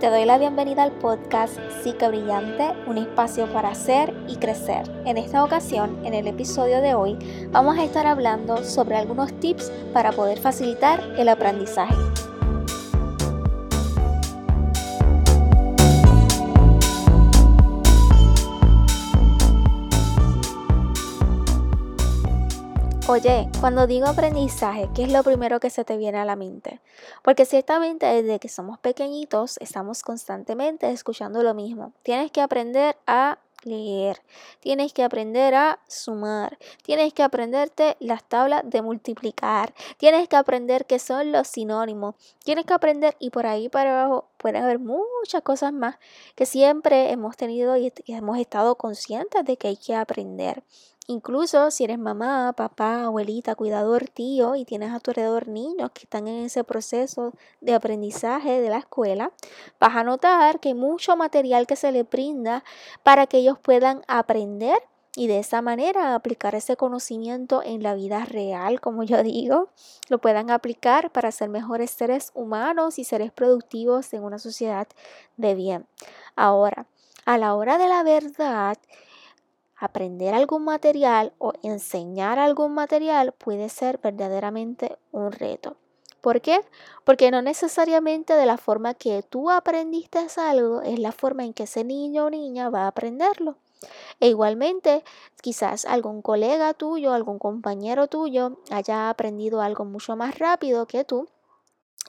Te doy la bienvenida al podcast Psique Brillante, un espacio para hacer y crecer. En esta ocasión, en el episodio de hoy, vamos a estar hablando sobre algunos tips para poder facilitar el aprendizaje. Oye, cuando digo aprendizaje, ¿qué es lo primero que se te viene a la mente? Porque ciertamente desde que somos pequeñitos estamos constantemente escuchando lo mismo. Tienes que aprender a leer, tienes que aprender a sumar, tienes que aprenderte las tablas de multiplicar, tienes que aprender qué son los sinónimos, tienes que aprender y por ahí para abajo pueden haber muchas cosas más que siempre hemos tenido y hemos estado conscientes de que hay que aprender. Incluso si eres mamá, papá, abuelita, cuidador, tío y tienes a tu alrededor niños que están en ese proceso de aprendizaje de la escuela, vas a notar que hay mucho material que se les brinda para que ellos puedan aprender y de esa manera aplicar ese conocimiento en la vida real, como yo digo, lo puedan aplicar para ser mejores seres humanos y seres productivos en una sociedad de bien. Ahora, a la hora de la verdad, aprender algún material o enseñar algún material puede ser verdaderamente un reto. ¿Por qué? Porque no necesariamente de la forma que tú aprendiste algo es la forma en que ese niño o niña va a aprenderlo. E igualmente, quizás algún colega tuyo, algún compañero tuyo haya aprendido algo mucho más rápido que tú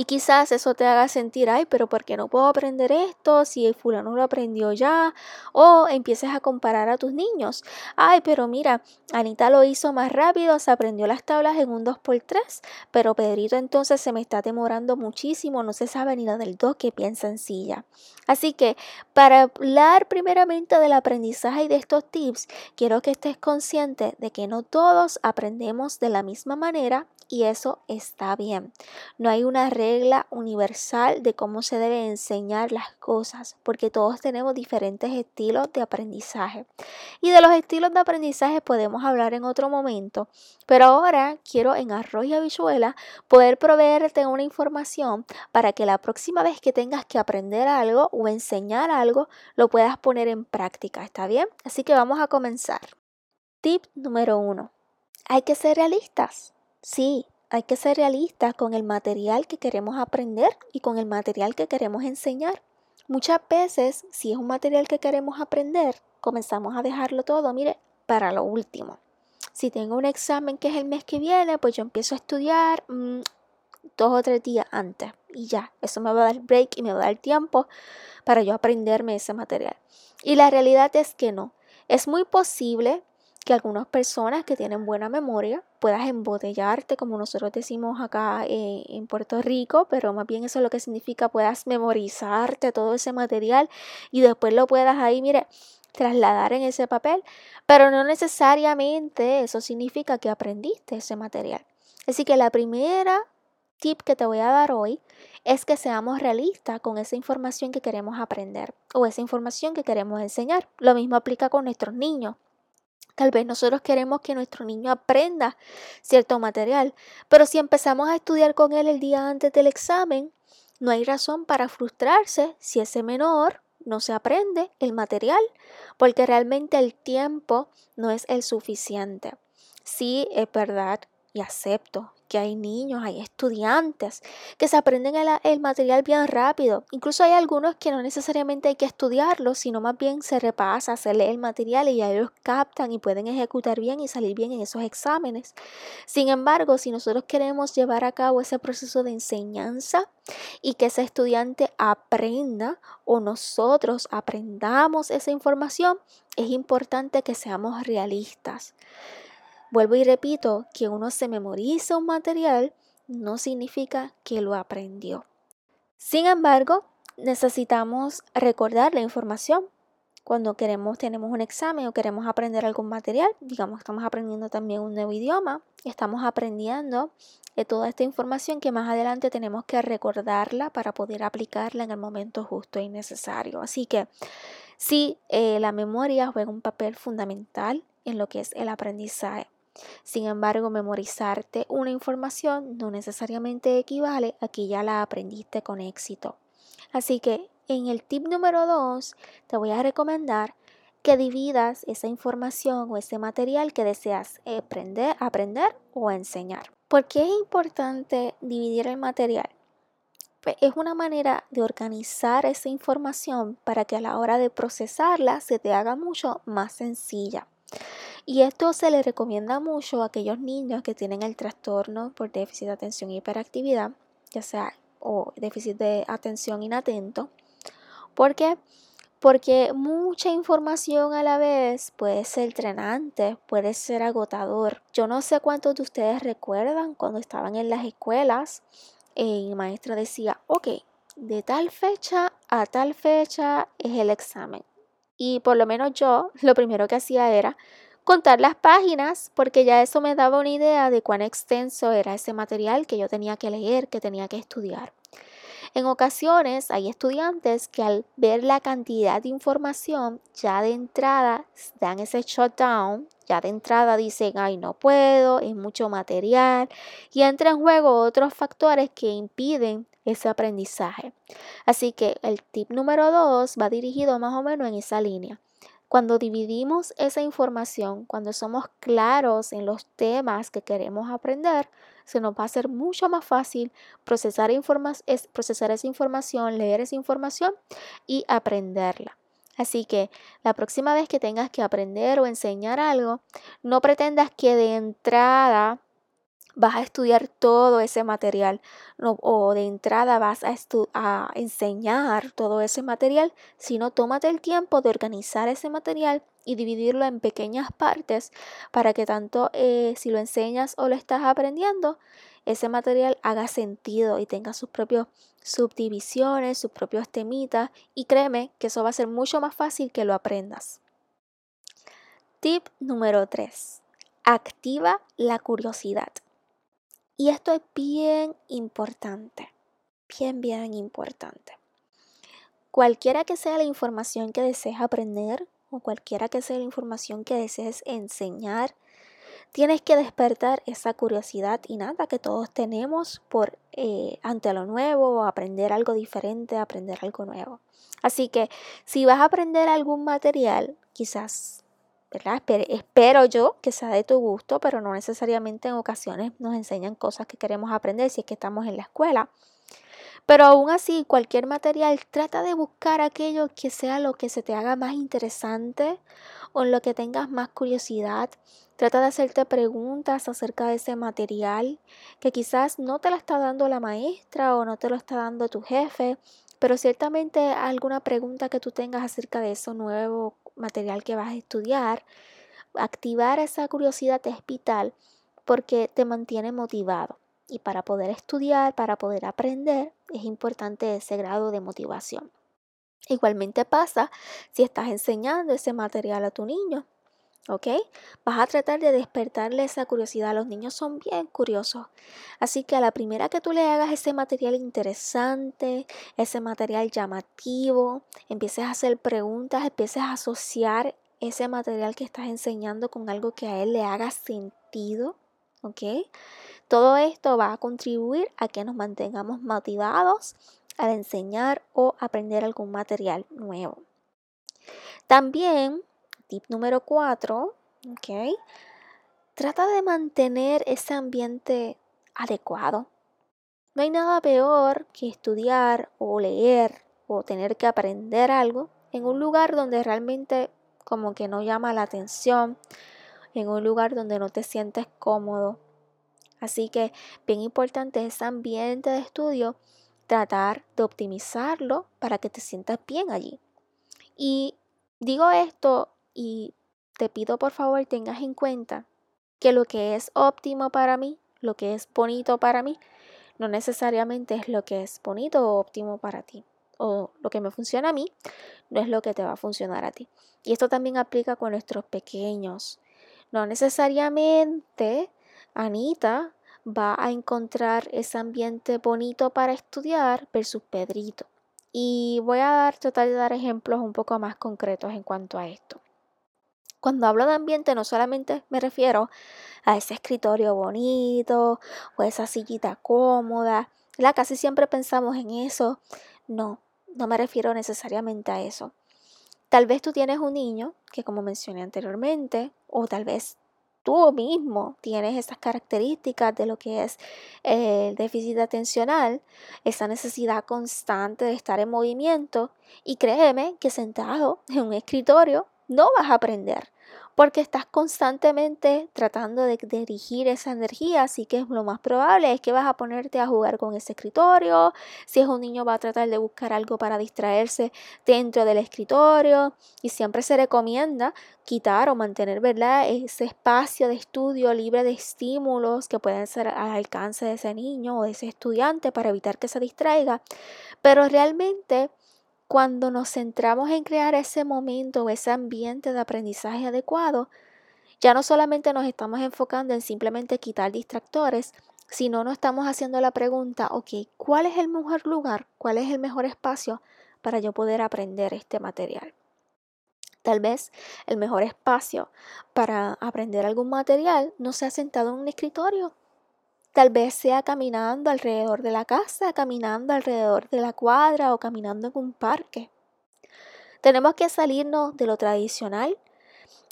y quizás eso te haga sentir, ay, pero ¿por qué no puedo aprender esto si el fulano lo aprendió ya? O empieces a comparar a tus niños. Ay, pero mira, Anita lo hizo más rápido, se aprendió las tablas en un 2x3, pero Pedrito entonces se me está demorando muchísimo, no se sabe ni la del 2 que piensa sencilla. Así que para hablar primeramente del aprendizaje y de estos tips, quiero que estés consciente de que no todos aprendemos de la misma manera y eso está bien. No hay una regla universal de cómo se debe enseñar las cosas, porque todos tenemos diferentes estilos de aprendizaje. Y de los estilos de aprendizaje podemos hablar en otro momento, pero ahora quiero en arroz y habichuela poder proveerte una información para que la próxima vez que tengas que aprender algo o enseñar algo, lo puedas poner en práctica, ¿está bien? Así que vamos a comenzar. Tip número uno. Hay que ser realistas. Sí, hay que ser realistas con el material que queremos aprender y con el material que queremos enseñar. Muchas veces, si es un material que queremos aprender, comenzamos a dejarlo todo, mire, para lo último. Si tengo un examen que es el mes que viene, pues yo empiezo a estudiar mm, dos o tres días antes y ya, eso me va a dar break y me va a dar tiempo para yo aprenderme ese material. Y la realidad es que no. Es muy posible que algunas personas que tienen buena memoria puedas embotellarte, como nosotros decimos acá eh, en Puerto Rico, pero más bien eso es lo que significa puedas memorizarte todo ese material y después lo puedas ahí, mire, trasladar en ese papel, pero no necesariamente eso significa que aprendiste ese material. Así que la primera tip que te voy a dar hoy es que seamos realistas con esa información que queremos aprender o esa información que queremos enseñar. Lo mismo aplica con nuestros niños. Tal vez nosotros queremos que nuestro niño aprenda cierto material, pero si empezamos a estudiar con él el día antes del examen, no hay razón para frustrarse si ese menor no se aprende el material, porque realmente el tiempo no es el suficiente. Sí, es verdad y acepto que hay niños, hay estudiantes que se aprenden el, material bien rápido. Incluso hay algunos que no necesariamente hay que estudiarlo, sino más bien se repasa, se lee el material y ya ellos captan y pueden ejecutar bien y salir bien en esos exámenes. Sin embargo, si nosotros queremos llevar a cabo ese proceso de enseñanza y que ese estudiante aprenda o nosotros aprendamos esa información, es importante que seamos realistas. Vuelvo y repito que uno se memoriza un material no significa que lo aprendió. Sin embargo, necesitamos recordar la información. Cuando queremos, tenemos un examen o queremos aprender algún material, digamos, estamos aprendiendo también un nuevo idioma, estamos aprendiendo de toda esta información que más adelante tenemos que recordarla para poder aplicarla en el momento justo y necesario. Así que sí, eh, la memoria juega un papel fundamental en lo que es el aprendizaje. Sin embargo, memorizarte una información no necesariamente equivale a que ya la aprendiste con éxito. Así que en el tip número 2 te voy a recomendar que dividas esa información o ese material que deseas aprender, aprender o enseñar. ¿Por qué es importante dividir el material? Pues es una manera de organizar esa información para que a la hora de procesarla se te haga mucho más sencilla. Y esto se le recomienda mucho a aquellos niños que tienen el trastorno por déficit de atención y hiperactividad, ya sea o déficit de atención inatento. ¿Por qué? Porque mucha información a la vez puede ser drenante, puede ser agotador. Yo no sé cuántos de ustedes recuerdan cuando estaban en las escuelas y mi maestra decía, ok, de tal fecha a tal fecha es el examen. Y por lo menos yo lo primero que hacía era contar las páginas porque ya eso me daba una idea de cuán extenso era ese material que yo tenía que leer, que tenía que estudiar. En ocasiones hay estudiantes que al ver la cantidad de información ya de entrada dan ese shutdown, ya de entrada dicen, ay, no puedo, es mucho material y entra en juego otros factores que impiden ese aprendizaje. Así que el tip número dos va dirigido más o menos en esa línea. Cuando dividimos esa información, cuando somos claros en los temas que queremos aprender, se nos va a hacer mucho más fácil procesar, procesar esa información, leer esa información y aprenderla. Así que la próxima vez que tengas que aprender o enseñar algo, no pretendas que de entrada vas a estudiar todo ese material o de entrada vas a, a, enseñar todo ese material, sino tómate el tiempo de organizar ese material y dividirlo en pequeñas partes para que tanto eh, si lo enseñas o lo estás aprendiendo, ese material haga sentido y tenga sus propios subdivisiones, sus propios temitas y créeme que eso va a ser mucho más fácil que lo aprendas. Tip número 3. Activa la curiosidad. Y esto es bien importante, bien, bien importante. Cualquiera que sea la información que desees aprender o cualquiera que sea la información que desees enseñar, tienes que despertar esa curiosidad y nada que todos tenemos por eh, ante lo nuevo, aprender algo diferente, aprender algo nuevo. Así que si vas a aprender algún material, quizás Espero yo que sea de tu gusto, pero no necesariamente en ocasiones nos enseñan cosas que queremos aprender si es que estamos en la escuela. Pero aún así, cualquier material, trata de buscar aquello que sea lo que se te haga más interesante o en lo que tengas más curiosidad. Trata de hacerte preguntas acerca de ese material que quizás no te la está dando la maestra o no te lo está dando tu jefe, pero ciertamente alguna pregunta que tú tengas acerca de eso nuevo material que vas a estudiar, activar esa curiosidad es vital porque te mantiene motivado. Y para poder estudiar, para poder aprender, es importante ese grado de motivación. Igualmente pasa si estás enseñando ese material a tu niño. ¿Ok? Vas a tratar de despertarle esa curiosidad. Los niños son bien curiosos. Así que a la primera que tú le hagas ese material interesante, ese material llamativo, empieces a hacer preguntas, empieces a asociar ese material que estás enseñando con algo que a él le haga sentido, ¿ok? Todo esto va a contribuir a que nos mantengamos motivados al enseñar o aprender algún material nuevo. También Tip número 4, ¿ok? Trata de mantener ese ambiente adecuado. No hay nada peor que estudiar o leer o tener que aprender algo en un lugar donde realmente como que no llama la atención, en un lugar donde no te sientes cómodo. Así que bien importante ese ambiente de estudio, tratar de optimizarlo para que te sientas bien allí. Y digo esto y te pido por favor tengas en cuenta que lo que es óptimo para mí, lo que es bonito para mí, no necesariamente es lo que es bonito o óptimo para ti. O lo que me funciona a mí no es lo que te va a funcionar a ti. Y esto también aplica con nuestros pequeños. No necesariamente Anita va a encontrar ese ambiente bonito para estudiar versus Pedrito. Y voy a tratar de dar ejemplos un poco más concretos en cuanto a esto. Cuando hablo de ambiente no solamente me refiero a ese escritorio bonito o esa sillita cómoda, la casi siempre pensamos en eso. No, no me refiero necesariamente a eso. Tal vez tú tienes un niño que, como mencioné anteriormente, o tal vez tú mismo tienes esas características de lo que es el déficit atencional, esa necesidad constante de estar en movimiento y créeme que sentado en un escritorio no vas a aprender porque estás constantemente tratando de dirigir esa energía, así que lo más probable es que vas a ponerte a jugar con ese escritorio, si es un niño va a tratar de buscar algo para distraerse dentro del escritorio y siempre se recomienda quitar o mantener ¿verdad? ese espacio de estudio libre de estímulos que pueden ser al alcance de ese niño o de ese estudiante para evitar que se distraiga, pero realmente cuando nos centramos en crear ese momento o ese ambiente de aprendizaje adecuado, ya no solamente nos estamos enfocando en simplemente quitar distractores, sino nos estamos haciendo la pregunta, ok, ¿cuál es el mejor lugar? ¿Cuál es el mejor espacio para yo poder aprender este material? Tal vez el mejor espacio para aprender algún material no sea sentado en un escritorio, Tal vez sea caminando alrededor de la casa, caminando alrededor de la cuadra o caminando en un parque. Tenemos que salirnos de lo tradicional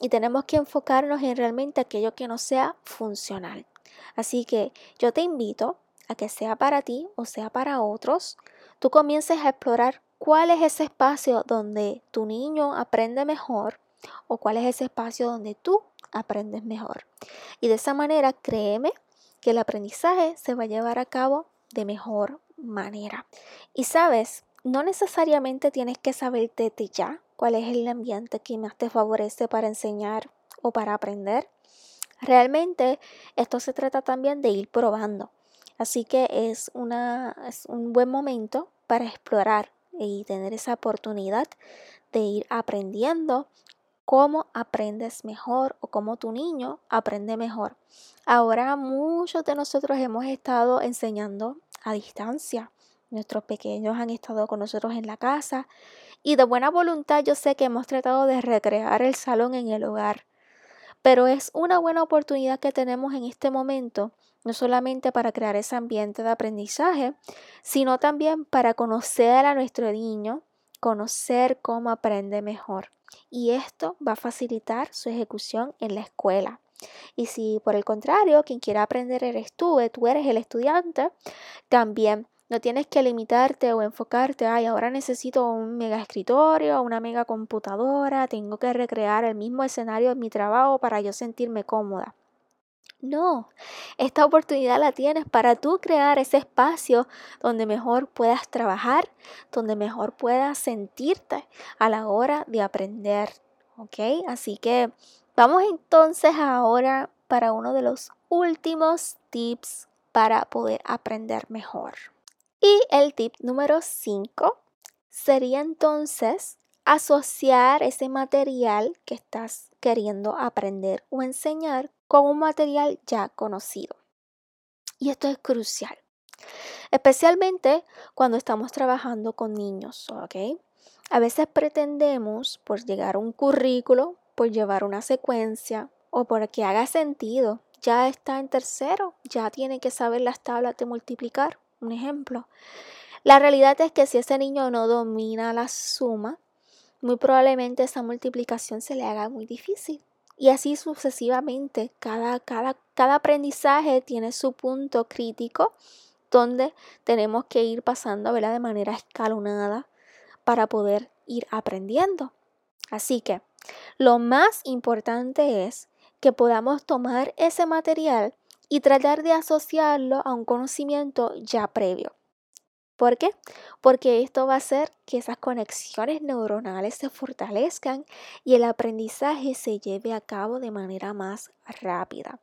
y tenemos que enfocarnos en realmente aquello que no sea funcional. Así que yo te invito a que sea para ti o sea para otros, tú comiences a explorar cuál es ese espacio donde tu niño aprende mejor o cuál es ese espacio donde tú aprendes mejor. Y de esa manera, créeme que el aprendizaje se va a llevar a cabo de mejor manera. Y sabes, no necesariamente tienes que saber desde ya cuál es el ambiente que más te favorece para enseñar o para aprender. Realmente esto se trata también de ir probando. Así que es, una, es un buen momento para explorar y tener esa oportunidad de ir aprendiendo cómo aprendes mejor o cómo tu niño aprende mejor. Ahora muchos de nosotros hemos estado enseñando a distancia. Nuestros pequeños han estado con nosotros en la casa y de buena voluntad yo sé que hemos tratado de recrear el salón en el hogar. Pero es una buena oportunidad que tenemos en este momento, no solamente para crear ese ambiente de aprendizaje, sino también para conocer a nuestro niño, conocer cómo aprende mejor y esto va a facilitar su ejecución en la escuela. Y si por el contrario, quien quiera aprender eres tú, eh, tú eres el estudiante, también no tienes que limitarte o enfocarte, ay, ahora necesito un mega escritorio, una mega computadora, tengo que recrear el mismo escenario en mi trabajo para yo sentirme cómoda. No, esta oportunidad la tienes para tú crear ese espacio donde mejor puedas trabajar, donde mejor puedas sentirte a la hora de aprender. ¿Ok? Así que vamos entonces ahora para uno de los últimos tips para poder aprender mejor. Y el tip número 5 sería entonces asociar ese material que estás queriendo aprender o enseñar con un material ya conocido. Y esto es crucial, especialmente cuando estamos trabajando con niños. A veces pretendemos por llegar a un currículo, por llevar una secuencia o porque haga sentido. Ya está en tercero, ya tiene que saber las tablas de multiplicar, un ejemplo. La realidad es que si ese niño no domina la suma, muy probablemente esa multiplicación se le haga muy difícil. Y así sucesivamente, cada, cada, cada aprendizaje tiene su punto crítico donde tenemos que ir pasando ¿verdad? de manera escalonada para poder ir aprendiendo. Así que lo más importante es que podamos tomar ese material y tratar de asociarlo a un conocimiento ya previo. ¿Por qué? Porque esto va a hacer que esas conexiones neuronales se fortalezcan y el aprendizaje se lleve a cabo de manera más rápida.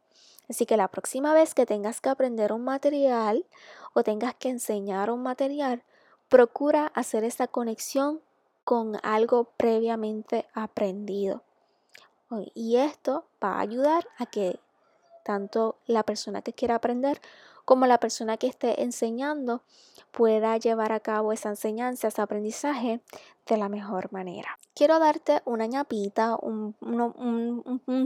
Así que la próxima vez que tengas que aprender un material o tengas que enseñar un material, procura hacer esa conexión con algo previamente aprendido. Y esto va a ayudar a que tanto la persona que quiera aprender como la persona que esté enseñando pueda llevar a cabo esa enseñanza, ese aprendizaje de la mejor manera. Quiero darte una ñapita, un,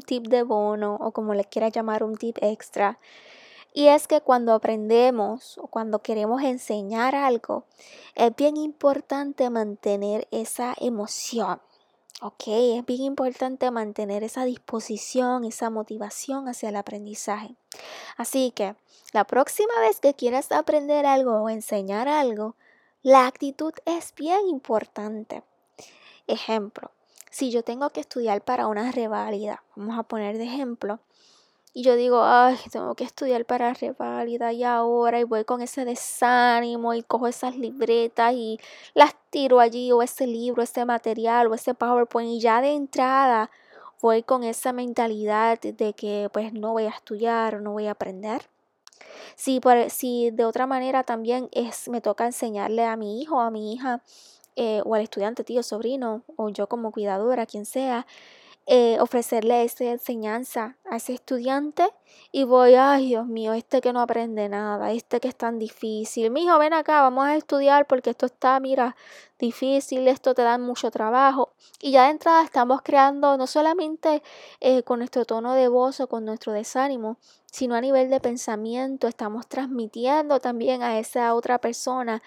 tip de bono o como le quieras llamar un tip extra. Y es que cuando aprendemos o cuando queremos enseñar algo, es bien importante mantener esa emoción. Ok, es bien importante mantener esa disposición, esa motivación hacia el aprendizaje. Así que la próxima vez que quieras aprender algo o enseñar algo, la actitud es bien importante. Ejemplo, si yo tengo que estudiar para una reválida, vamos a poner de ejemplo, y yo digo, ay, tengo que estudiar para reválida y ahora y voy con ese desánimo y cojo esas libretas y las tiro allí o ese libro, ese material o ese PowerPoint y ya de entrada voy con esa mentalidad de que pues no voy a estudiar o no voy a aprender. Si, por, si de otra manera también es, me toca enseñarle a mi hijo, a mi hija eh, o al estudiante, tío, sobrino o yo como cuidadora, quien sea, eh, ofrecerle esa enseñanza a ese estudiante y voy, ay Dios mío, este que no aprende nada, este que es tan difícil. Mi hijo, ven acá, vamos a estudiar porque esto está, mira, difícil, esto te da mucho trabajo. Y ya de entrada estamos creando no solamente eh, con nuestro tono de voz o con nuestro desánimo, sino a nivel de pensamiento, estamos transmitiendo también a esa otra persona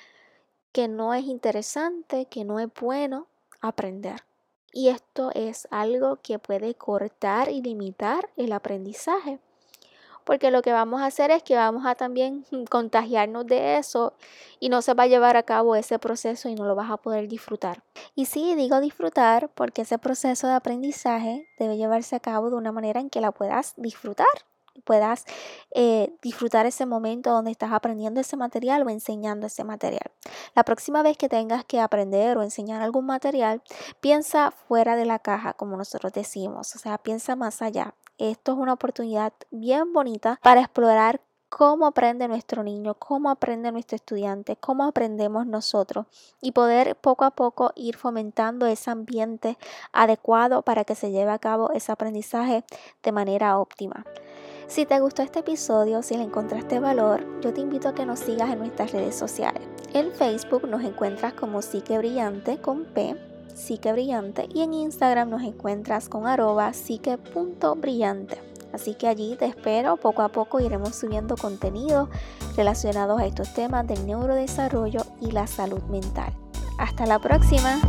que no es interesante, que no es bueno aprender. Y esto es algo que puede cortar y limitar el aprendizaje. Porque lo que vamos a hacer es que vamos a también contagiarnos de eso y no se va a llevar a cabo ese proceso y no lo vas a poder disfrutar. Y sí, digo disfrutar porque ese proceso de aprendizaje debe llevarse a cabo de una manera en que la puedas disfrutar puedas eh, disfrutar ese momento donde estás aprendiendo ese material o enseñando ese material. La próxima vez que tengas que aprender o enseñar algún material, piensa fuera de la caja, como nosotros decimos, o sea, piensa más allá. Esto es una oportunidad bien bonita para explorar cómo aprende nuestro niño, cómo aprende nuestro estudiante, cómo aprendemos nosotros y poder poco a poco ir fomentando ese ambiente adecuado para que se lleve a cabo ese aprendizaje de manera óptima. Si te gustó este episodio, si le encontraste valor, yo te invito a que nos sigas en nuestras redes sociales. En Facebook nos encuentras como Psique Brillante con P, Psique Brillante, y en Instagram nos encuentras con arroba psique.brillante. Así que allí te espero, poco a poco iremos subiendo contenido relacionados a estos temas del neurodesarrollo y la salud mental. Hasta la próxima.